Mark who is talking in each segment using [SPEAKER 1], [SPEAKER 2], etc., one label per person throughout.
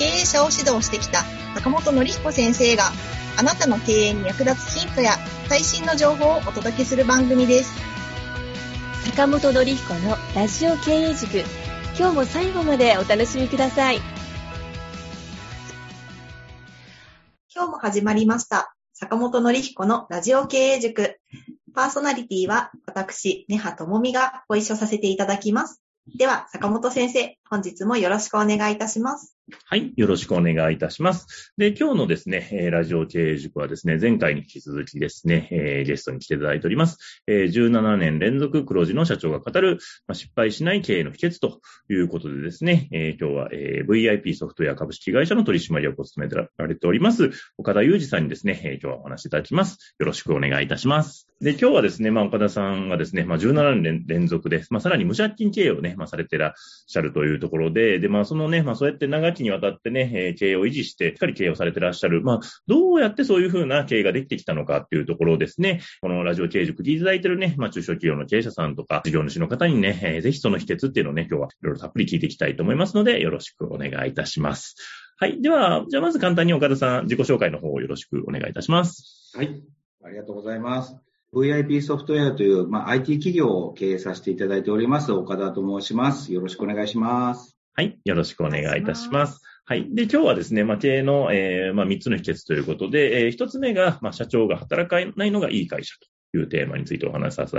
[SPEAKER 1] 経営者を指導してきた坂本典彦先生があなたの経営に役立つヒントや最新の情報をお届けする番組です。
[SPEAKER 2] 坂本典彦のラジオ経営塾。今日も最後までお楽しみください。
[SPEAKER 1] 今日も始まりました。坂本典彦のラジオ経営塾。パーソナリティは私、根葉智美がご一緒させていただきます。では、坂本先生、本日もよろしくお願いいたします。
[SPEAKER 3] はい。よろしくお願いいたします。で、今日のですね、えラジオ経営塾はですね、前回に引き続きですね、えー、ゲストに来ていただいております。えー、17年連続黒字の社長が語る、まあ、失敗しない経営の秘訣ということでですね、えー、今日は、えー VIP ソフトウェア株式会社の取締役を務められております、岡田裕二さんにですね、えー今日はお話しいただきます。よろしくお願いいたします。で、今日はですね、まあ、岡田さんがですね、まあ、17年連続で、まあ、さらに無借金経営をね、まあ、されてらっしゃるというところで、で、まあ、そのね、まあ、そうやって長きにわたってね、え経営を維持して、しっかり経営をされてらっしゃる。まあ、どうやってそういうふうな経営ができてきたのかっていうところをですね、このラジオ経営塾でいただいてるね、まあ、中小企業の経営者さんとか、事業主の方にね、えー、ぜひその秘訣っていうのをね、今日はいろいろたっぷり聞いていきたいと思いますので、よろしくお願いいたします。はい。では、じゃあまず簡単に岡田さん、自己紹介の方をよろしくお願いいたします。
[SPEAKER 4] はい。ありがとうございます。VIP ソフトウェアという、まあ、IT 企業を経営させていただいております、岡田と申します。よろしくお願いします。
[SPEAKER 3] はい。よろしくお願いいたします。はい。で、今日はですね、まあ、経営の、えー、まあ、3つの秘訣ということで、えー、1つ目が、まあ、社長が働かないのがいい会社というテーマについてお話しさせ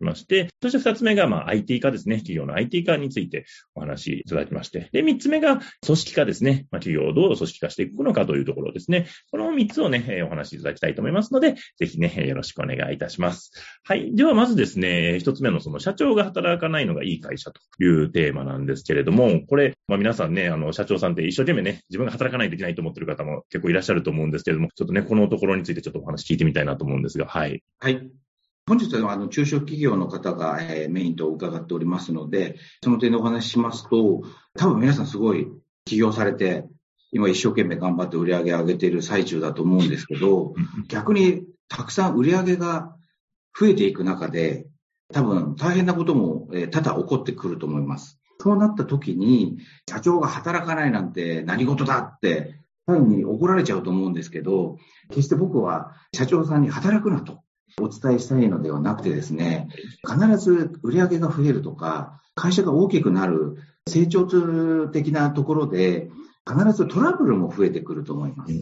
[SPEAKER 3] てまして、そして二つ目が、まあ、IT 化ですね。企業の IT 化についてお話しいただきまして。で、三つ目が、組織化ですね。まあ、企業をどう組織化していくのかというところですね。この三つをね、お話しいただきたいと思いますので、ぜひね、よろしくお願いいたします。はい。では、まずですね、一つ目のその社長が働かないのがいい会社というテーマなんですけれども、これ、まあ、皆さんね、あの、社長さんって一生懸命ね、自分が働かないといけないと思っている方も結構いらっしゃると思うんですけれども、ちょっとね、このところについてちょっとお話聞いてみたいなと思うんですが、はい。
[SPEAKER 4] はい。本日はあの中小企業の方が、えメインと伺っておりますので、その点でお話ししますと、多分皆さんすごい起業されて、今一生懸命頑張って売り上げ上げている最中だと思うんですけど、逆にたくさん売り上げが増えていく中で、多分大変なことも多々起こってくると思います。そうなった時に、社長が働かないなんて何事だって、単に怒られちゃうと思うんですけど、決して僕は社長さんに働くなとお伝えしたいのではなくてですね、必ず売上が増えるとか、会社が大きくなる成長痛的なところで、必ずトラブルも増えてくると思います。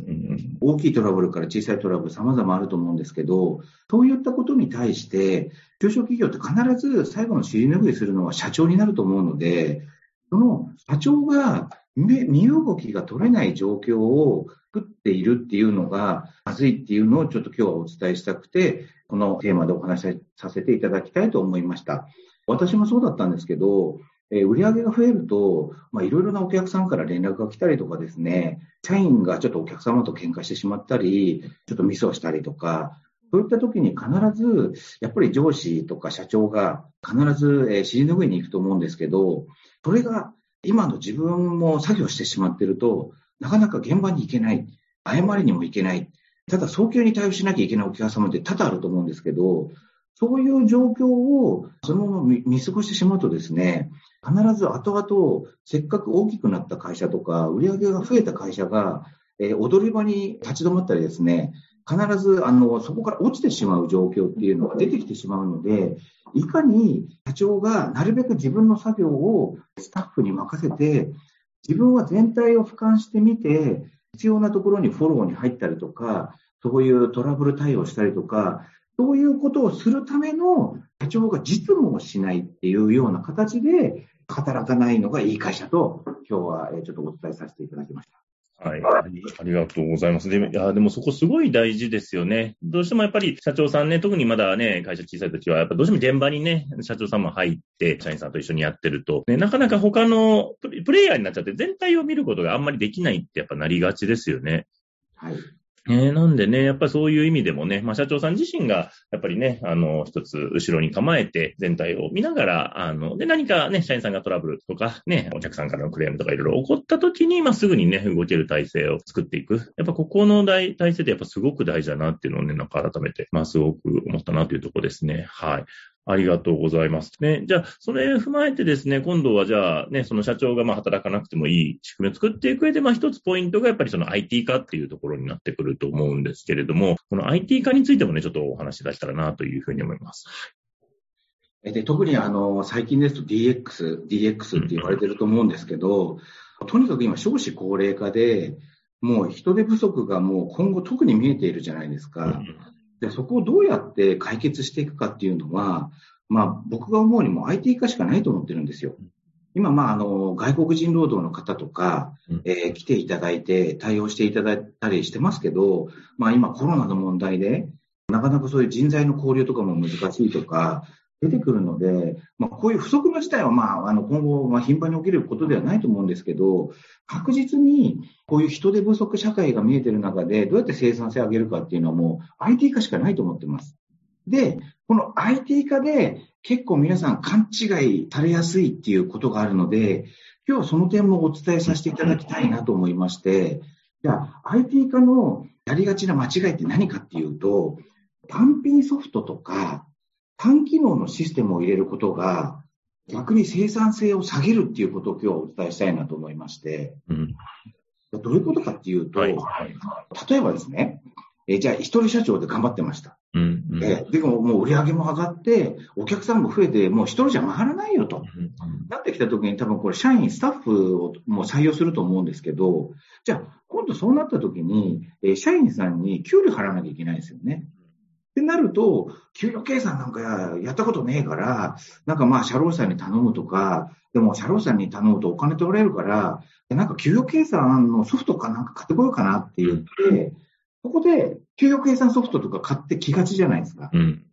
[SPEAKER 4] 大きいトラブルから小さいトラブル様々あると思うんですけど、そういったことに対して、中小企業って必ず最後の尻拭いするのは社長になると思うので、その社長が身動きが取れない状況を作っているっていうのがまずいっていうのをちょっと今日はお伝えしたくて、このテーマでお話しさせていただきたいと思いました。私もそうだったんですけど、え売上げが増えると、まあ、いろいろなお客さんから連絡が来たりとかですね、社員がちょっとお客様と喧嘩してしまったり、ちょっとミスをしたりとか、そういった時に必ず、やっぱり上司とか社長が必ず、え尻拭いに行くと思うんですけど、それが今の自分も作業してしまってると、なかなか現場に行けない。謝りにも行けない。ただ早急に対応しなきゃいけないお客様って多々あると思うんですけど、そういう状況をそのまま見過ごしてしまうとですね、必ず後々、せっかく大きくなった会社とか、売り上げが増えた会社が、えー、踊り場に立ち止まったりですね、必ずあのそこから落ちてしまう状況っていうのが出てきてしまうので、いかに社長がなるべく自分の作業をスタッフに任せて、自分は全体を俯瞰してみて、必要なところにフォローに入ったりとか、そういうトラブル対応したりとか、そういうことをするための社長が実務をしないっていうような形で働かないのがいい会社と、今日はちょっとお伝えさせていただきました。
[SPEAKER 3] はい。ありがとうございます。で、いや、でもそこすごい大事ですよね。どうしてもやっぱり社長さんね、特にまだね、会社小さい時は、やっぱどうしても現場にね、社長さんも入って、社員さんと一緒にやってると、ね、なかなか他のプレイヤーになっちゃって全体を見ることがあんまりできないってやっぱなりがちですよね。
[SPEAKER 4] はい。
[SPEAKER 3] え、なんでね、やっぱりそういう意味でもね、まあ社長さん自身が、やっぱりね、あの、一つ後ろに構えて全体を見ながら、あの、で、何かね、社員さんがトラブルとか、ね、お客さんからのクレームとかいろいろ起こった時に、まあすぐにね、動ける体制を作っていく。やっぱここの体制ってやっぱすごく大事だなっていうのをね、なんか改めて、まあすごく思ったなというところですね。はい。ありがとうございます。ね、じゃあ、それを踏まえてですね、今度はじゃあ、ね、その社長がまあ働かなくてもいい仕組みを作っていく上で、まあ一つポイントがやっぱりその IT 化っていうところになってくると思うんですけれども、この IT 化についてもね、ちょっとお話し出したらなというふうに思います。
[SPEAKER 4] で特にあの最近ですと DX、DX って言われてると思うんですけど、うん、とにかく今少子高齢化で、もう人手不足がもう今後特に見えているじゃないですか。うんで、そこをどうやって解決していくかっていうのは、まあ、僕が思うにも IT 化しかないと思ってるんですよ。今、まあ、あの、外国人労働の方とか、えー、来ていただいて対応していただいたりしてますけど、まあ、今コロナの問題で、なかなかそういう人材の交流とかも難しいとか、出てくるので、まあ、こういう不足の事態は、まあ、あの今後、まあ、頻繁に起きることではないと思うんですけど、確実にこういう人手不足社会が見えている中で、どうやって生産性を上げるかっていうのはもう IT 化しかないと思ってます。で、この IT 化で結構皆さん勘違いされやすいっていうことがあるので、今日はその点もお伝えさせていただきたいなと思いまして、じゃあ IT 化のやりがちな間違いって何かっていうと、単品ソフトとか単機能のシステムを入れることが、逆に生産性を下げるっていうことを今日はお伝えしたいなと思いまして、うん、どういうことかっていうと、はいはい、例えばですね、えじゃあ一人社長で頑張ってました。うんうん、えでももう売り上げも上がって、お客さんも増えて、もう一人じゃ回らないよと、うんうん、なってきたときに多分これ社員、スタッフをもう採用すると思うんですけど、じゃあ今度そうなったときに、え社員さんに給料払わなきゃいけないですよね。ってなると、給与計算なんかやったことねえから、なんかまあ、社労士さんに頼むとか、でも社労士さんに頼むとお金取られるから、なんか給与計算のソフトかなんか買ってこようかなって言って、そこで給与計算ソフトとか買ってきがちじゃないですか。うん、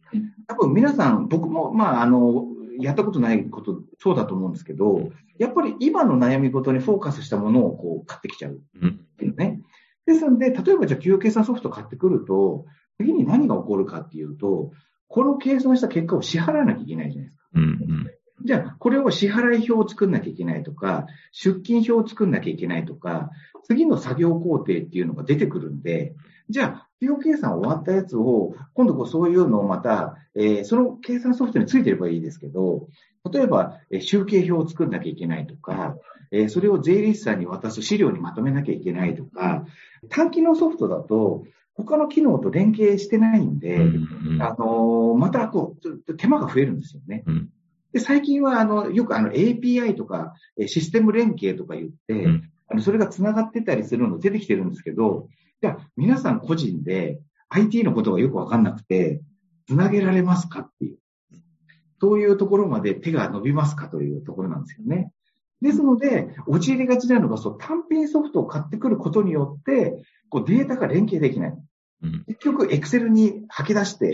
[SPEAKER 4] 多分皆さん、僕も、まあ、あの、やったことないこと、そうだと思うんですけど、やっぱり今の悩み事にフォーカスしたものをこう買ってきちゃうっていうね。ですので、例えばじゃあ給与計算ソフト買ってくると、次に何が起こるかっていうと、この計算した結果を支払わなきゃいけないじゃないですか。うんうん、じゃあ、これを支払い表を作んなきゃいけないとか、出勤表を作んなきゃいけないとか、次の作業工程っていうのが出てくるんで、じゃあ、費用計算終わったやつを、今度こうそういうのをまた、えー、その計算ソフトについてればいいですけど、例えば、えー、集計表を作んなきゃいけないとか、えー、それを税理士さんに渡す資料にまとめなきゃいけないとか、短期のソフトだと、他の機能と連携してないんで、うんうん、あの、またこう、手間が増えるんですよね。うん、で最近は、あの、よくあの API とか、システム連携とか言って、うん、あのそれが繋がってたりするの出てきてるんですけど、じゃあ、皆さん個人で IT のことがよくわかんなくて、繋げられますかっていう。そういうところまで手が伸びますかというところなんですよね。ですので、陥りがちなのが、そう、単品ソフトを買ってくることによって、こうデータが連携できない。うん、結局、エクセルに吐き出して、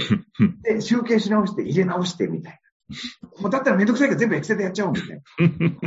[SPEAKER 4] で、集計し直して、入れ直して、みたいな。もうだったらめんどくさいから全部エクセルでやっちゃおう、みたい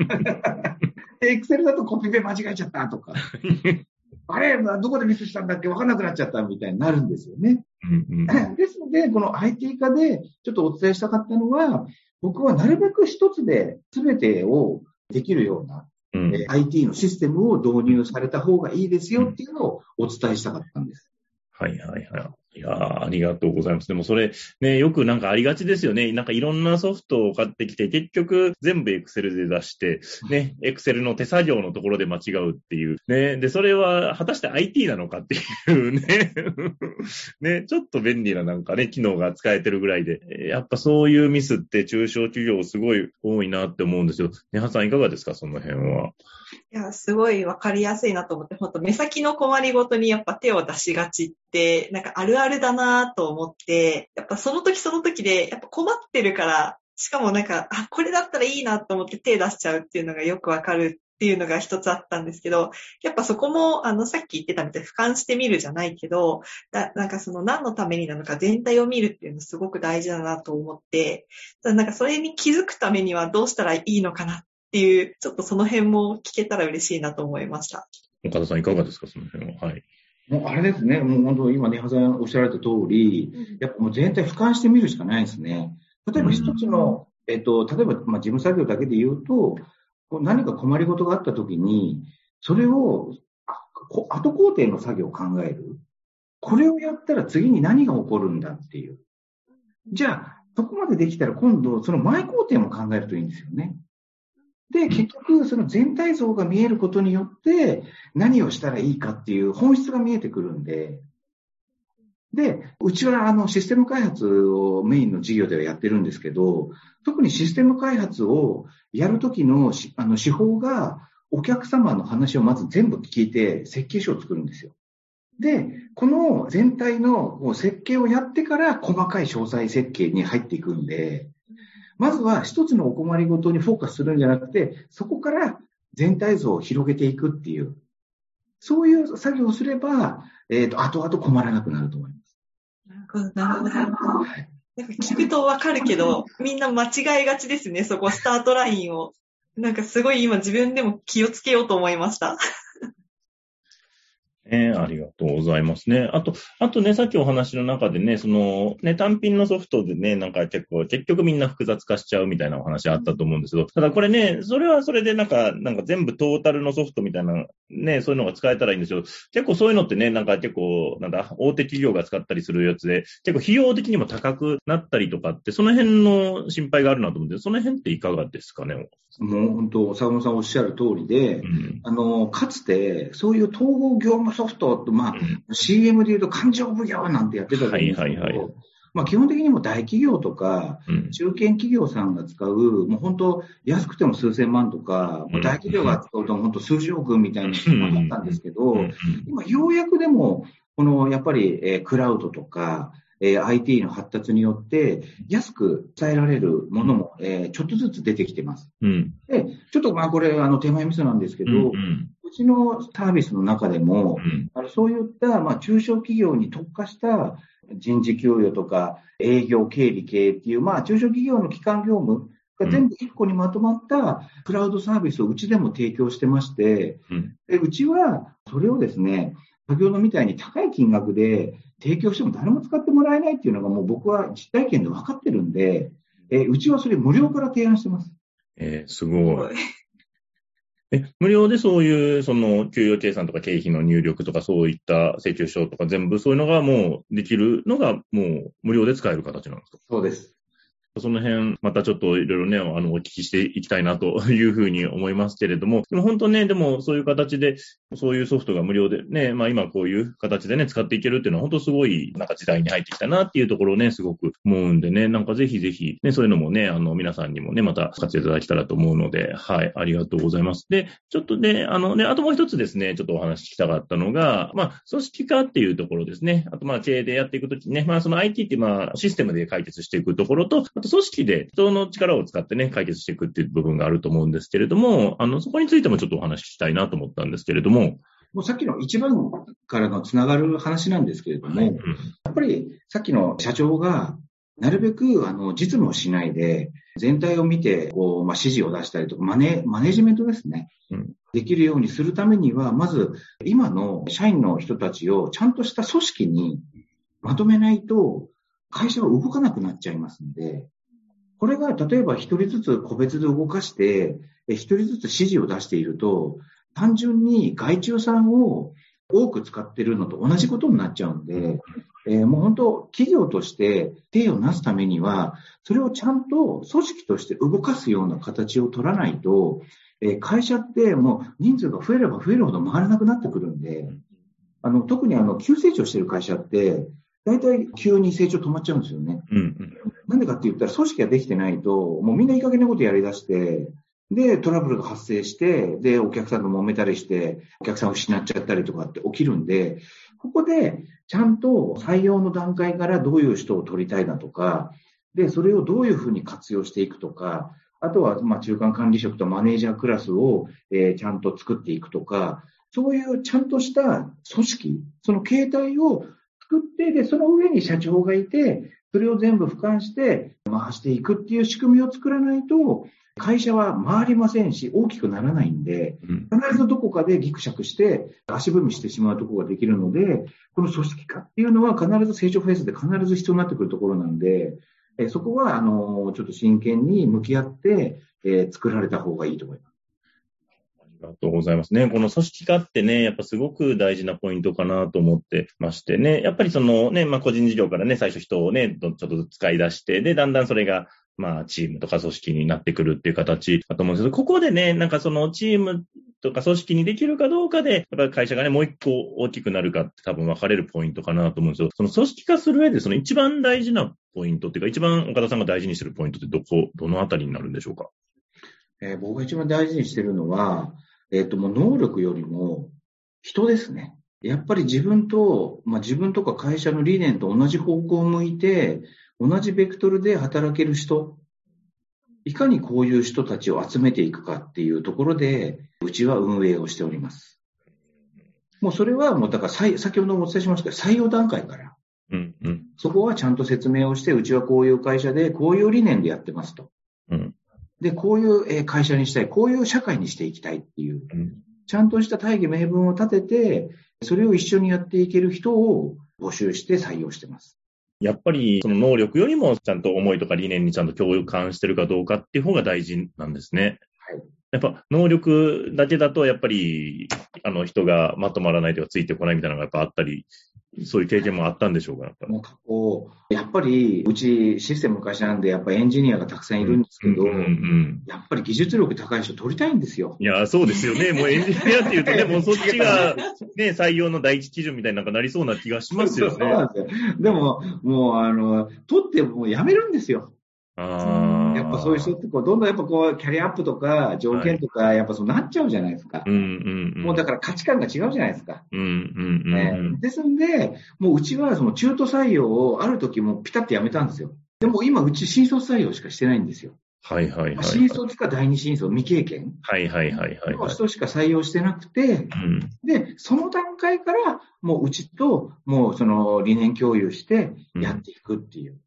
[SPEAKER 4] な。で、エクセルだとコピペ間違えちゃったとか。あれ、どこでミスしたんだっけ分かんなくなっちゃったみたいになるんですよね。ですので、この IT 化でちょっとお伝えしたかったのは、僕はなるべく一つで全てをできるようなうん、IT のシステムを導入された方がいいですよっていうのをお伝えしたかったんです。
[SPEAKER 3] はいはいはい。いやありがとうございます。でもそれ、ね、よくなんかありがちですよね。なんかいろんなソフトを買ってきて、結局全部 Excel で出して、ね、Excel の手作業のところで間違うっていう。ね、で、それは果たして IT なのかっていうね。ね、ちょっと便利ななんかね、機能が使えてるぐらいで。やっぱそういうミスって中小企業すごい多いなって思うんですよ。ねはさんいかがですか、その辺は。
[SPEAKER 1] いや、すごいわかりやすいなと思って、本当目先の困りごとにやっぱ手を出しがちって、なんかあるあるだなと思って、やっぱその時その時で、やっぱ困ってるから、しかもなんか、あ、これだったらいいなと思って手出しちゃうっていうのがよくわかるっていうのが一つあったんですけど、やっぱそこも、あの、さっき言ってたみたいに俯瞰してみるじゃないけど、だなんかその何のためになのか全体を見るっていうのすごく大事だなと思って、なんかそれに気づくためにはどうしたらいいのかなっていう、ちょっとその辺も聞けたら嬉しいなと思いました。
[SPEAKER 3] 岡田さんいかがですか、その辺は。はい。
[SPEAKER 4] もうあれですね、もう本当今ね、はさんおっしゃられた通り、やっぱもう全体俯瞰してみるしかないですね。例えば一つの、えっと、例えば、まあ、事務作業だけで言うと、何か困りごとがあったときに、それを、後工程の作業を考える。これをやったら次に何が起こるんだっていう。じゃあ、そこまでできたら今度、その前工程も考えるといいんですよね。で、結局、その全体像が見えることによって、何をしたらいいかっていう本質が見えてくるんで、で、うちはあのシステム開発をメインの事業ではやってるんですけど、特にシステム開発をやるときのあの手法が、お客様の話をまず全部聞いて設計書を作るんですよ。で、この全体の設計をやってから細かい詳細設計に入っていくんで、まずは一つのお困りごとにフォーカスするんじゃなくて、そこから全体像を広げていくっていう、そういう作業をすれば、えっ、ー、と、後々困らなくなると思います。
[SPEAKER 1] なるほど、なるほど。なんか聞くとわかるけど、みんな間違いがちですね、そこ、スタートラインを。なんかすごい今自分でも気をつけようと思いました。
[SPEAKER 3] ね、ありがとうございますね。あと、あとね、さっきお話の中でね、その、ね、単品のソフトでね、なんか結構、結局みんな複雑化しちゃうみたいなお話あったと思うんですけど、ただこれね、それはそれでなんか、なんか全部トータルのソフトみたいな、ね、そういうのが使えたらいいんですよ。結構そういうのってね、なんか結構、なんだ、大手企業が使ったりするやつで、結構費用的にも高くなったりとかって、その辺の心配があるなと思って、その辺っていかがですかね？
[SPEAKER 4] もう本当、坂本さんおっしゃる通りで、うん、あの、かつて、そういう統合業務ソフトと、まあ、うん、CM で言うと勘定奉行なんてやってたと思うんですけど、はいはいはい、まあ、基本的にも大企業とか、中堅企業さんが使う、もう本当、安くても数千万とか、大企業が使うと本当数十億みたいなのがあったんですけど、今、ようやくでも、この、やっぱり、えー、クラウドとか、えー、IT の発達によって、安く伝えられるものも、えー、ちょっとずつ出てきてます。うん、で、ちょっとまあこれ、あの、手前味噌なんですけど、うんうん、うちのサービスの中でも、うん、あのそういった、まあ、中小企業に特化した人事給与とか、営業、経理系っていう、まあ、中小企業の基幹業務が全部一個にまとまったクラウドサービスをうちでも提供してまして、うん、でうちはそれをですね、先ほどみたいに高い金額で提供しても誰も使ってもらえないっていうのがもう僕は実体験で分かってるんで、えー、うちはそれ無料から提案してます。
[SPEAKER 3] えー、すごい。え、無料でそういう、その、給与計算とか経費の入力とか、そういった請求書とか全部そういうのがもうできるのが、もう無料で使える形なんですか？
[SPEAKER 4] そうです。
[SPEAKER 3] その辺、またちょっといろいろね、あの、お聞きしていきたいなと いうふうに思いますけれども、でも本当ね、でもそういう形で、そういうソフトが無料でね、まあ今こういう形でね、使っていけるっていうのは本当すごい、なんか時代に入ってきたなっていうところをね、すごく思うんでね、なんかぜひぜひ、ね、そういうのもね、あの、皆さんにもね、また使っていただけたらと思うので、はい、ありがとうございます。で、ちょっとね、あのね、あともう一つですね、ちょっとお話聞きたかったのが、まあ、組織化っていうところですね。あとまあ、経営でやっていくときね、まあ、その IT ってまあ、システムで解決していくところと、と組織で人の力を使ってね、解決していくっていう部分があると思うんですけれども、あの、そこについてもちょっとお話ししたいなと思ったんですけれども。
[SPEAKER 4] もうさっきの一番からのつながる話なんですけれども、はいうん、やっぱりさっきの社長が、なるべく、あの、実務をしないで、全体を見て、こう、まあ、指示を出したりとか、マネ、マネジメントですね。うん、できるようにするためには、まず、今の社員の人たちをちゃんとした組織にまとめないと、会社は動かなくなっちゃいますんで、これが例えば一人ずつ個別で動かして、一人ずつ指示を出していると、単純に外注さんを多く使ってるのと同じことになっちゃうんで、えー、もう本当、企業として手をなすためには、それをちゃんと組織として動かすような形を取らないと、えー、会社ってもう人数が増えれば増えるほど回らなくなってくるんで、あの、特にあの、急成長してる会社って、大体急に成長止まっちゃうんですよね。うんうん、なんでかって言ったら、組織ができてないと、もうみんないい加減なことやり出して、で、トラブルが発生して、で、お客さんと揉めたりして、お客さんを失っちゃったりとかって起きるんで、ここで、ちゃんと採用の段階からどういう人を取りたいだとか、で、それをどういうふうに活用していくとか、あとは、まあ、中間管理職とマネージャークラスを、えー、ちゃんと作っていくとか、そういうちゃんとした組織、その形態を作って、で、その上に社長がいて、それを全部俯瞰して回していくっていう仕組みを作らないと、会社は回りませんし、大きくならないんで、必ずどこかでギクシャクして足踏みしてしまうところができるので、この組織化っていうのは必ず成長フェーズで必ず必要になってくるところなんで、えそこは、あの、ちょっと真剣に向き合って、え作られた方がいいと思います。
[SPEAKER 3] ありがとうございますね。この組織化ってね、やっぱすごく大事なポイントかなと思ってましてね、やっぱりそのね、まあ個人事業からね、最初人をね、ちょっとずつ使い出して、で、だんだんそれがまあ、チームとか組織になってくるっていう形だと思うんですけど、ここでね、なんかそのチームとか組織にできるかどうかで、やっぱり会社がね、もう一個大きくなるかって多分分かれるポイントかなと思うんですよ。その組織化する上で、その一番大事なポイントっていうか、一番岡田さんが大事にしてるポイントってどこ、どのあたりになるんでしょうか？
[SPEAKER 4] えー、僕が一番大事にしてるのは、えっ、ー、と、もう能力よりも人ですね。やっぱり自分と、まあ、自分とか会社の理念と同じ方向を向いて、同じベクトルで働ける人、いかにこういう人たちを集めていくかっていうところで、うちは運営をしております。もうそれはもうだから先ほどもお伝えしましたけど、採用段階から、うんうん、そこはちゃんと説明をして、うちはこういう会社で、こういう理念でやってますと。うん、で、こういう会社にしたい、こういう社会にしていきたいっていう、うん、ちゃんとした大義名分を立てて、それを一緒にやっていける人を募集して採用してます。
[SPEAKER 3] やっぱりその能力よりもちゃんと思いとか理念にちゃんと共感してるかどうかっていう方が大事なんですね。はい。やっぱ能力だけだとやっぱりあの人がまとまらないとかついてこないみたいなのがやっぱあったりそういう経験もあったんでしょうか、やっぱ
[SPEAKER 4] り。過去、やっぱり、うちシステム会社なんで、やっぱエンジニアがたくさんいるんですけど、うんうんうん、やっぱり技術力高い人取りたいんですよ。
[SPEAKER 3] いや、そうですよね。もうエンジニアっていうとね、もうそっちが、ね、採用の第一基準みたいになんかなりそうな気がしますよね。そうなんですよ。
[SPEAKER 4] でも、もう、あの、取ってもうやめるんですよ。あやっぱそういう人ってこう、どんどんやっぱこう、キャリアアップとか、条件とか、やっぱそうなっちゃうじゃないですか。うんうんうん、もうだから価値観が違うじゃないですか。うんうんうんえー、ですんで、もううちはその中途採用をある時もピタッとやめたんですよ。でも今うち新卒採用しかしてないんですよ。
[SPEAKER 3] はいはいはい、はい、
[SPEAKER 4] 新卒か第二新卒未経験。
[SPEAKER 3] はいはいはいはい、
[SPEAKER 4] の人しか採用してなくて、うん、で、その段階からもううちともうその理念共有してやっていくっていう。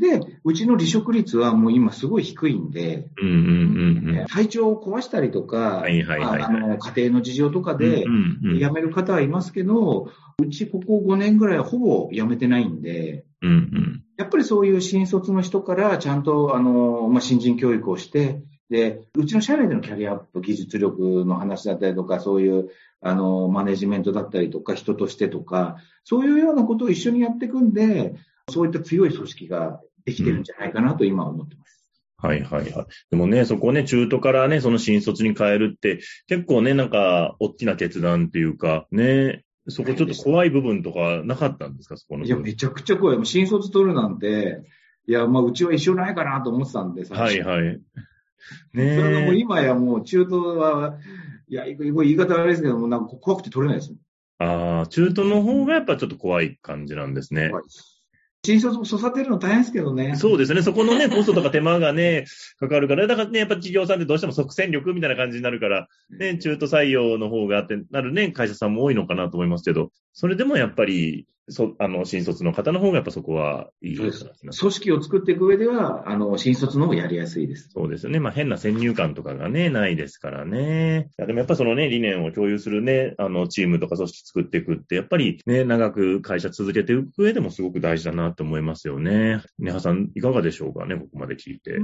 [SPEAKER 4] で、うちの離職率はもう今すごい低いんで、うんうんうん体調を壊したりとか、家庭の事情とかで辞める方はいますけど、うちここ5年ぐらいはほぼ辞めてないんで、うんうん、やっぱりそういう新卒の人からちゃんとあの、まあ、新人教育をして、で、うちの社内でのキャリアアップ、技術力の話だったりとか、そういうあの、マネジメントだったりとか、人としてとか、そういうようなことを一緒にやっていくんで、そういった強い組織ができてるんじゃないかなと今思ってます。
[SPEAKER 3] はいはいはい。でもね、そこをね、中途からね、その新卒に変えるって、結構ね、なんか、大きな決断っていうか、ね、そこちょっと怖い部分とかなかったんですか、そこの。
[SPEAKER 4] いや、めちゃくちゃ怖い。新卒取るなんて、いや、まあ、うちは一緒ないかなと思ってたんで、
[SPEAKER 3] はいはい。ね
[SPEAKER 4] それがもう今やもう中途は、いや、言い方悪いですけども、なんか怖くて取れないです
[SPEAKER 3] ああ、中途の方がやっぱちょっと怖い感じなんですね。怖いです。
[SPEAKER 4] 新卒も育てるの大変ですけどね。
[SPEAKER 3] そうですね。そこのね、コストとか手間がね、かかるから、だからね、やっぱ企業さんってどうしても即戦力みたいな感じになるから、ね、中途採用の方があってなるね、会社さんも多いのかなと思いますけど、それでもやっぱり、そあの、新卒の方の方がやっぱそこはいいです。
[SPEAKER 4] 組織を作っていく上では、あの、新卒の方がやりやすいです。
[SPEAKER 3] そうですよね。まあ変な先入観とかがね、ないですからね。でもやっぱそのね、理念を共有するね、あの、チームとか組織作っていくって、やっぱりね、長く会社続けていく上でもすごく大事だなって思いますよね。ねはさん、いかがでしょうかね、ここまで聞いて。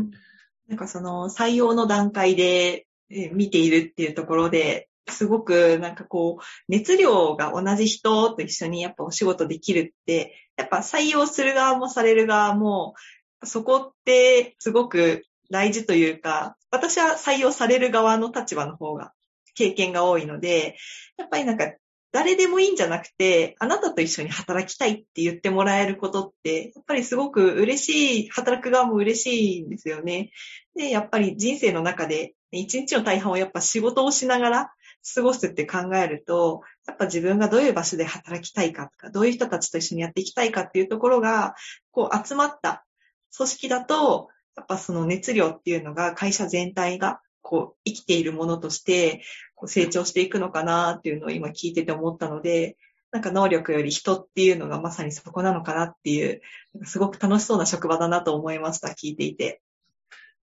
[SPEAKER 1] なんかその、採用の段階で見ているっていうところで、すごくなんかこう、熱量が同じ人と一緒にやっぱお仕事できるって、やっぱ採用する側もされる側も、そこってすごく大事というか、私は採用される側の立場の方が経験が多いので、やっぱりなんか誰でもいいんじゃなくて、あなたと一緒に働きたいって言ってもらえることって、やっぱりすごく嬉しい、働く側も嬉しいんですよね。で、やっぱり人生の中で、一日の大半をやっぱ仕事をしながら過ごすって考えると、やっぱ自分がどういう場所で働きたいかとか、どういう人たちと一緒にやっていきたいかっていうところが、こう集まった組織だと、やっぱその熱量っていうのが会社全体がこう生きているものとしてこう成長していくのかなっていうのを今聞いてて思ったので、なんか能力より人っていうのがまさにそこなのかなっていう、すごく楽しそうな職場だなと思いました、聞いていて。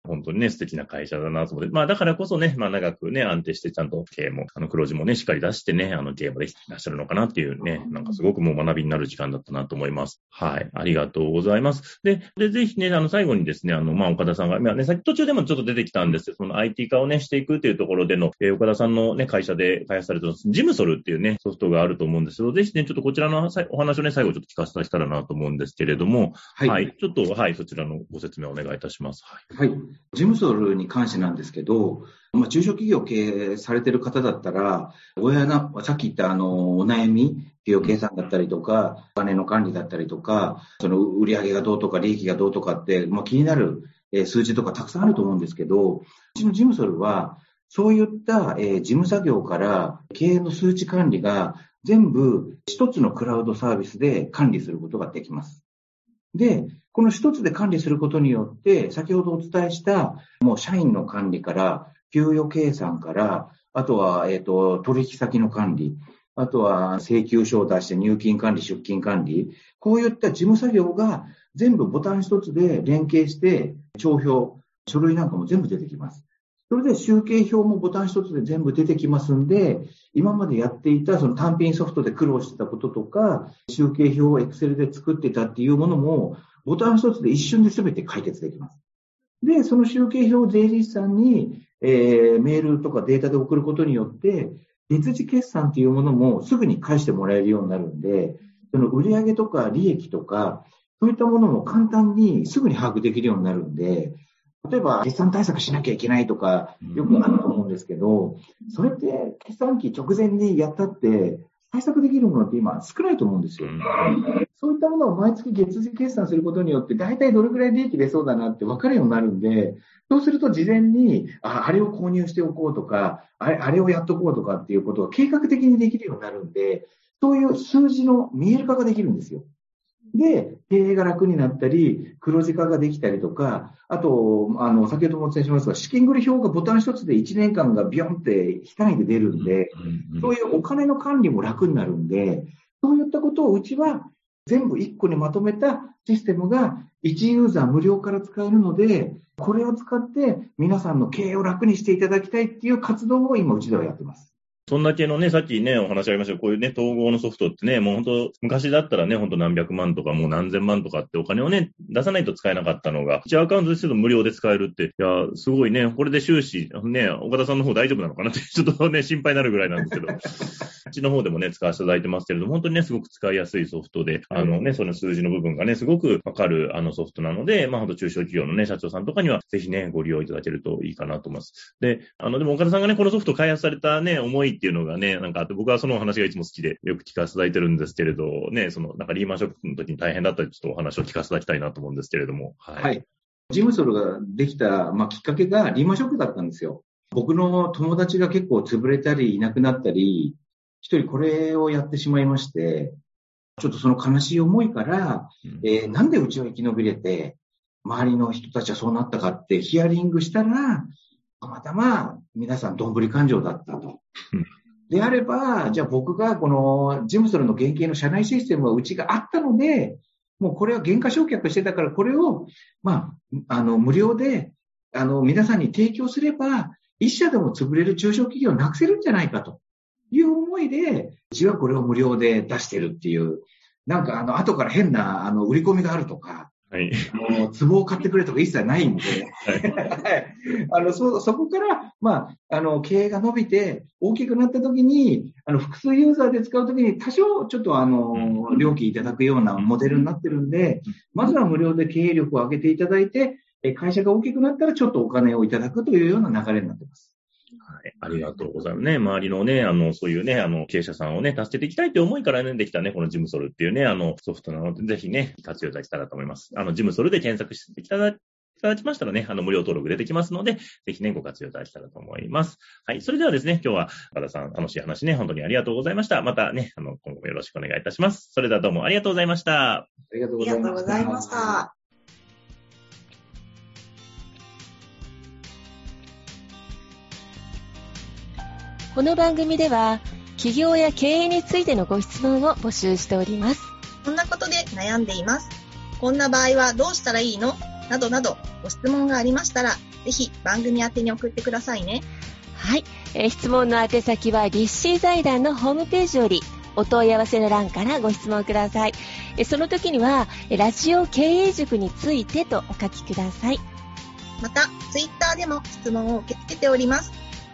[SPEAKER 3] 本当にね、素敵な会社だなと思って。まあ、だからこそね、まあ、長くね、安定してちゃんと経営も、あの、黒字もね、しっかり出してね、あの、経営もできていらっしゃるのかなっていうね、なんかすごくもう学びになる時間だったなと思います。はい。ありがとうございます。で、で、ぜひね、あの、最後にですね、あの、まあ、岡田さんが、まあね、さっき途中でもちょっと出てきたんですけど、その IT 化をね、していくっていうところでの、えー、岡田さんのね、会社で開発されてるジムソルっていうね、ソフトがあると思うんですけど、ぜひね、ちょっとこちらのお話をね、最後ちょっと聞かせたらなと思うんですけれども、はい。はい、ちょっと、はい、そちらのご説明をお願いいたします。
[SPEAKER 4] はい。はい。ジムソルに関してなんですけど、まあ、中小企業を経営されてる方だったら、親な、さっき言ったあの、お悩み、費用計算だったりとか、お金の管理だったりとか、その売上がどうとか利益がどうとかって、まあ、気になる数字とかたくさんあると思うんですけど、うちのジムソルは、そういった、え事務作業から経営の数値管理が全部一つのクラウドサービスで管理することができます。で、この一つで管理することによって、先ほどお伝えした、もう社員の管理から、給与計算から、あとは、えっ、と、取引先の管理、あとは請求書を出して入金管理、出金管理、こういった事務作業が全部ボタン一つで連携して、帳票、書類なんかも全部出てきます。それで集計表もボタン一つで全部出てきますんで、今までやっていたその単品ソフトで苦労してたこととか、集計表を Excel で作ってたっていうものも、ボタン一つで一瞬で全て解決できます。で、その集計表を税理士さんに、えー、メールとかデータで送ることによって、月次決算っていうものもすぐに返してもらえるようになるんで、その売上とか利益とか、そういったものも簡単にすぐに把握できるようになるんで、例えば、決算対策しなきゃいけないとか、よくあると思うんですけど、それって決算期直前にやったって、対策できるものって今少ないと思うんですよ。そういったものを毎月月次決算することによって、大体どれくらい利益出そうだなって分かるようになるんで、そうすると事前に、ああれを購入しておこうとか、あれあれをやっとこうとかっていうことを計画的にできるようになるんで、そういう数字の見える化ができるんですよ。で、経営が楽になったり、黒字化ができたりとか、あと、あの、先ほどもお伝えしますが、資金繰り表がボタン一つで1年間がビヨンって非単位で出るんで、そういうお金の管理も楽になるんで、そういったことをうちは全部1個にまとめたシステムが1ユーザー無料から使えるので、これを使って皆さんの経営を楽にしていただきたいっていう活動を今うちではやってます。
[SPEAKER 3] そんだけのね、さっきね、お話ありましたけど、こういうね、統合のソフトってね、もう本当、昔だったらね、本当何百万とかもう何千万とかってお金をね、出さないと使えなかったのが、1アカウントですけど無料で使えるって、いや、すごいね、これで収支、ね、岡田さんの方大丈夫なのかなって、ちょっとね、心配になるぐらいなんですけど、うちの方でもね、使わせていただいてますけれども、本当にね、すごく使いやすいソフトで、あのね、その数字の部分がね、すごくわかるあのソフトなので、まあ本当中小企業のね、社長さんとかには、ぜひね、ご利用いただけるといいかなと思います。で、あの、でも岡田さんがね、このソフト開発されたね、思いっていうのがね、なんか僕はそのお話がいつも好きでよく聞かせていただいてるんですけれど、ね、その、なんかリーマンショックの時に大変だったり、ちょっとお話を聞かせていただきたいなと思うんですけれども。
[SPEAKER 4] はい。はい、ジムソルができた、まあ、きっかけがリーマンショックだったんですよ。僕の友達が結構潰れたりいなくなったり、一人これをやってしまいまして、ちょっとその悲しい思いから、うん、えー、なんでうちは生き延びれて、周りの人たちはそうなったかってヒアリングしたら、たまたま皆さんどんぶり勘定だったと。であれば、じゃあ僕がこのジムソルの原型の社内システムはうちがあったので、もうこれは原価償却してたから、これを、まあ、あの、無料で、あの、皆さんに提供すれば、一社でも潰れる中小企業をなくせるんじゃないかという思いで、うちはこれを無料で出してるっていう、なんかあの、後から変な、あの、売り込みがあるとか、はい。もう、壺を買ってくれとか一切ないんで、はい。あの、そ、そこから、まあ、あの、経営が伸びて、大きくなった時に、あの、複数ユーザーで使う時に、多少、ちょっとあの、料金いただくようなモデルになってるんで、まずは無料で経営力を上げていただいて、会社が大きくなったらちょっとお金をいただくというような流れになってます。
[SPEAKER 3] はい。ありがとうございますね。周りのね、あの、そういうね、あの、経営者さんをね、助けていきたいという思いからね、できたね、このジムソルっていうね、あの、ソフトなので、ぜひね、活用いただけたらと思います。あの、ジムソルで検索していただいただきましたらね、あの、無料登録出てきますので、ぜひね、ご活用いただけたらと思います。はい。それではですね、今日は、和田さん、楽しい話ね、本当にありがとうございました。またね、あの、今後もよろしくお願いいたします。それではどうもありがとうございました。
[SPEAKER 1] ありがとうございました。
[SPEAKER 2] この番組では企業や経営についてのご質問を募集しております
[SPEAKER 5] こんなことで悩んでいます。こんな場合はどうしたらいいの？などなどご質問がありましたら、ぜひ番組宛てに送ってくださいね。
[SPEAKER 2] はい、えー質問の宛先は立志財団のホームページよりお問い合わせの欄からご質問ください。えーその時には、えーラジオ経営塾についてとお書きください。
[SPEAKER 5] また、ツイッターでも質問を受け付けております。